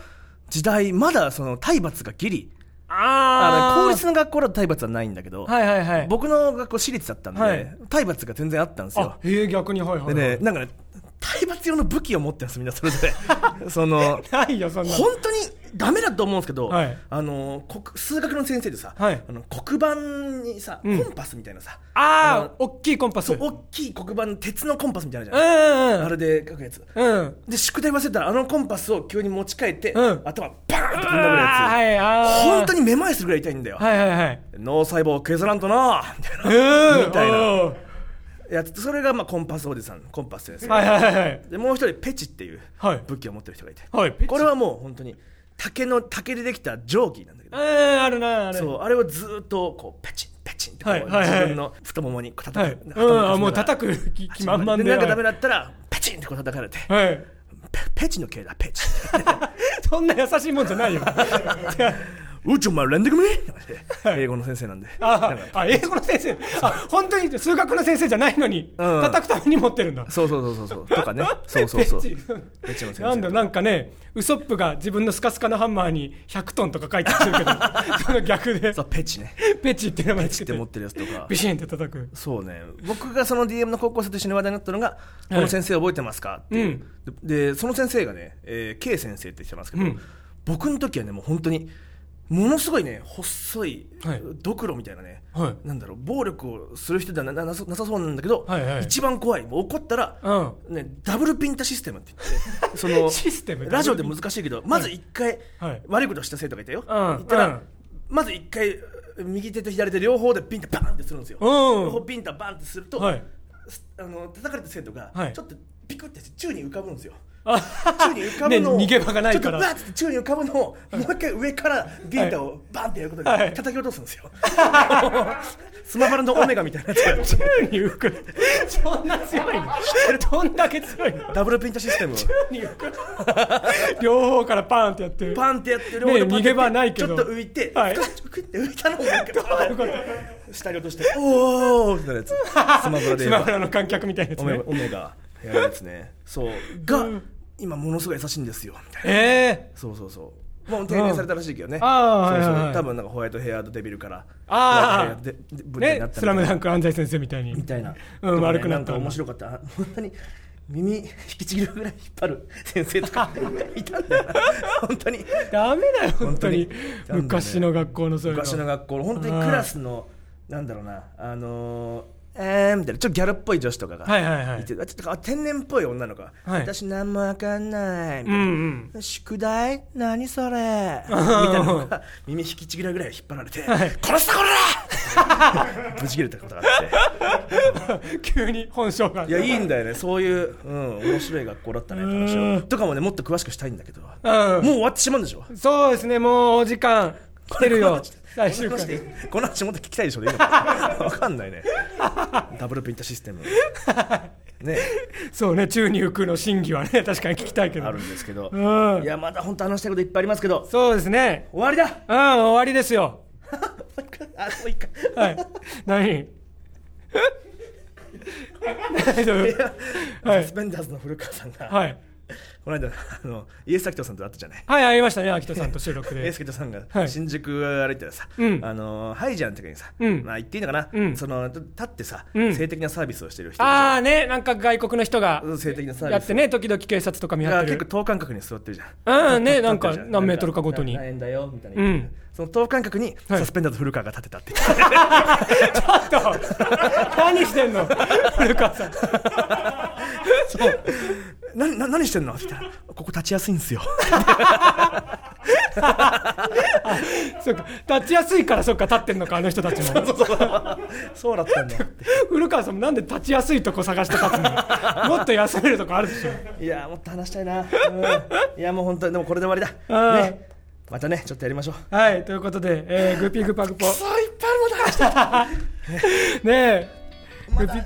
時代まだその体罰がギリああの公立の学校だと体罰はないんだけど、はいはいはい。僕の学校私立だったんで、はい。体罰が全然あったんですよ。あええ逆にはいはいはい。でねなんかね体罰用の武器を持ってるんですみんなそれぞれ。[LAUGHS] そのないよそんなの。本当にダメだと思うんですけど、はい。あの国数学の先生でさ、はい。あの黒板にさ、うん。コンパスみたいなさああ大きいコンパス。大きい黒板の鉄のコンパスみたいなじゃない、んうんあれで書くやつ。うん。で宿題忘れたらあのコンパスを急に持ち替えて、うん。頭バーンとぶん殴るやつ、はい本当にめまいするぐらい痛いんだよ、はいはいはい。脳細胞を削らんとなみたいな、うん。みたいなやつそれがまあコンパスおじさんコンパス先生、はいはいはいはい。でもう一人ペチっていうはい。武器を持ってる人がいて、はいこれはもう本当に竹の竹でできた定規なんだけど、うんあるなあれそうあれをずーっとこうペチンペチンってこう、はいはいはい。自分の太ももに叩はい。く、うんあもう叩く気気満々で。でなんかダメはだったらペチンってこう叩かれて、いはい。ペペチの系だペチ。[LAUGHS] そんな優しいもんじゃないよ [LAUGHS] うちお前連絡めはい英語の先生なんで。ああ英語の先生。あ本当に数学の先生じゃないのにうん。叩くために持ってるんだ。そうそうそうそうそう。とかね。[LAUGHS] そうそうそう。ペチペチの先生なんだなんかねウソップが自分のスカスカのハンマーに100トンとか書いてあるけど [LAUGHS] その逆で。そうペチね。ペチって名前つけて。ペチって持ってるやつとか。ビシンって叩く。そうね。僕がその DM の高校生と一緒に話題になったのが「この先生覚えてますか?」っていう、ででその先生がね、えー、K 先生って言ってますけど、うん。僕の時はねもう本当にものすごいね細い、はい。ドクロみたいなね、はい。なんだろう暴力をする人ではなななさなさそうなんだけど、はいはい。一番怖いもう怒ったら、うん。ね、ダブルピンタシステムって言って [LAUGHS] そのシステムラジオで難しいけどまず一回、はい。悪いことした生徒がいたよ、うん言ったら、うん。まず一回右手と左手両方でピンタバーンってするんですよ、うん。両方ピンタバーンってすると、はい。すあの叩かれた生徒がはい。ちょっとピクって宙に浮かぶんですよ。あ宙に浮かぶのを、ね逃げ場がないから。ちょっとバーッて宙に浮かぶのをもう一回上からビンタをバンってやることではい。叩き落とすんですよ、[LAUGHS] スマブラのオメガみたいなやつが。宙に浮く。そんな強いの？どんだけ強いの？ダブルピントシステム。を宙に浮く。両方からパーンってやってパンってやって両ね方でパンって逃げ場ないけど。ちょっと浮いて、はい。ふくって浮いたのをなんか下に落としておーってなるやつ。スマブラで言えば。マブラの観客みたいなやつね。オメガやるやつね。そう。が、うん。今ものすごい優しいんですよ。みたいな。ええそうそうそう。もう定年されたらしいけどね、あーそうそうはい。はいはい多分なんかホワイトヘアードデビルから。あー。ホワイトヘアードデブねスラムダンク安西先生みたいに。みたいな、うん悪くなった。んか面白かった。あ本当に耳引きちぎるぐらい引っ張る。先生とか。[LAUGHS] いたんだよ。な本当に。ダメだよ本当に。本当に。昔の学校のそういうの。昔の学校の。本当にクラスのなんだろうな。あのーえーみたいな。ちょっとギャルっぽい女子とかがはいはいはい。いてあちょっとあ天然っぽい女の子が、はい。私何もわかんない。みたいうん。な、うん宿題？何それ？[LAUGHS] みたいなのが耳引きちぎるぐらい引っ張られて、殺したこら！ぶち切れたことがあって。[LAUGHS] 急に本性が。いやいいんだよね。そういう、うん、面白い学校だったねとかもねもっと詳しくしたいんだけど、うん。もう終わってしまうんでしょ？そうですね。もうお時間。来てるよ最終回。この話もっと聞きたいでしょでいいのかわかんないね。ダブルピンタシステム。ね。そうね宙に浮くの真偽はね確かに聞きたいけど。あるんですけど、うん。いやまだ本当話したいこといっぱいありますけど。そうですね。終わりだ。うん終わりですよ。[LAUGHS] あもういいかはい。何？[LAUGHS] 大丈夫？はい。サスペンダーズの古川さんが、はいこの間あのイエス・アキトさんと会ったじゃない？はいありましたね秋田さんと収録で。[LAUGHS] イエス・アキトさんがはい。新宿歩いてたらさ、うん。あのハイジャンの時にさ、うん。まあ言っていいのかな、うん。その立ってさ、うん。性的なサービスをしてる人ああねなんか外国の人がうん性的なサービス。やってね時々警察とか見張がってる。結構等間隔に座ってるじゃん。うんねなんか何メートルかごとに。何円だよみたいな、うん。その等間隔にはい。サスペンダーズ古川が立ってたって言って、[LAUGHS] ちょっと何してんの？古川さんそう。な [LAUGHS] な何してんの？って言ったらここ立ちやすいんですよ。[LAUGHS] そうか。立ちやすいからそっか立ってんのかあの人たちも。そうだったんだ。古川さんもなんで立ちやすいとこ探して立つの？[LAUGHS] もっと休めるとこあるでしょ。いやもっと話したいな、うん。いやもう本当にでもこれで終わりだ、ね、またねちょっとやりましょう。はいということで、えー、グーピーグパグポそういっぱいあるもんだ話した。いねまだ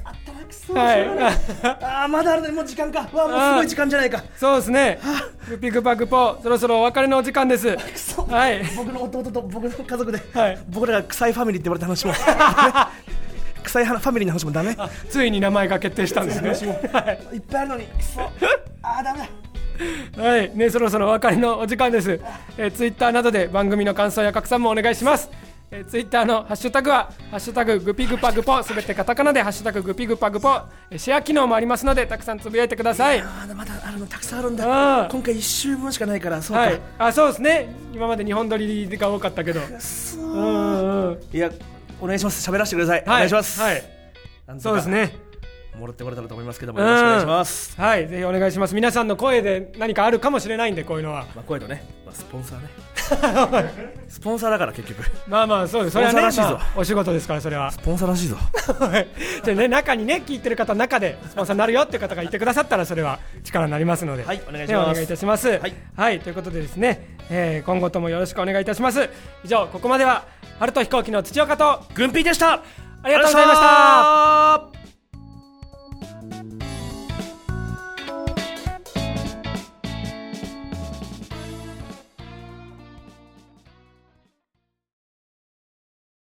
そえはい。[LAUGHS] あーまだあるねもう時間か。うわもうすごい時間じゃないか。そうですね。グーピーグパグポそろそろお別れのお時間です。はい。僕の弟と僕の家族で、はい。僕らが臭いファミリーって言われた話も、ね [LAUGHS] 臭いファミリーの話もダメ。ついに名前が決定したんですね。はい。いっぱいあるのに。くそあーダメ。だはい、ね、そろそろお別れのお時間です。えー、ツイッターなどで番組の感想や拡散もお願いします。えー、ツイッターのハッシュタグは、ハッシュタググピグパグポ、すべてカタカナでハッシュタググピグパグポ、えーシェア機能もありますので、たくさんつぶやいてください。あーまだあるのたくさんあるんだ。今回1週分しかないからそうか、はい、あ、そうですね。今まで日本撮りが多かったけど。そう。うんうん。いやお願いします。喋らせてください、はい、お願いします、はい、そうですね。もらってこれたらと思いますけどもよろしくお願いします、はい、ぜひお願いします。皆さんの声で何かあるかもしれないんで、こういうのは。まあ、声とね、まあ、スポンサーね [LAUGHS] スポンサーだから結局まあまあ、そうです。それはね、まあお仕事ですから、それは。スポンサーらしいぞはいでね中にね聞いてる方の中でスポンサーになるよっていう方がいてくださったらそれは力になりますので、はいお願いしますねお願いいたします。はいい、ということでですね、えー今後ともよろしくお願いいたします。以上ここまでは春と飛行機の土岡と軍ピーでしたありがとうございました。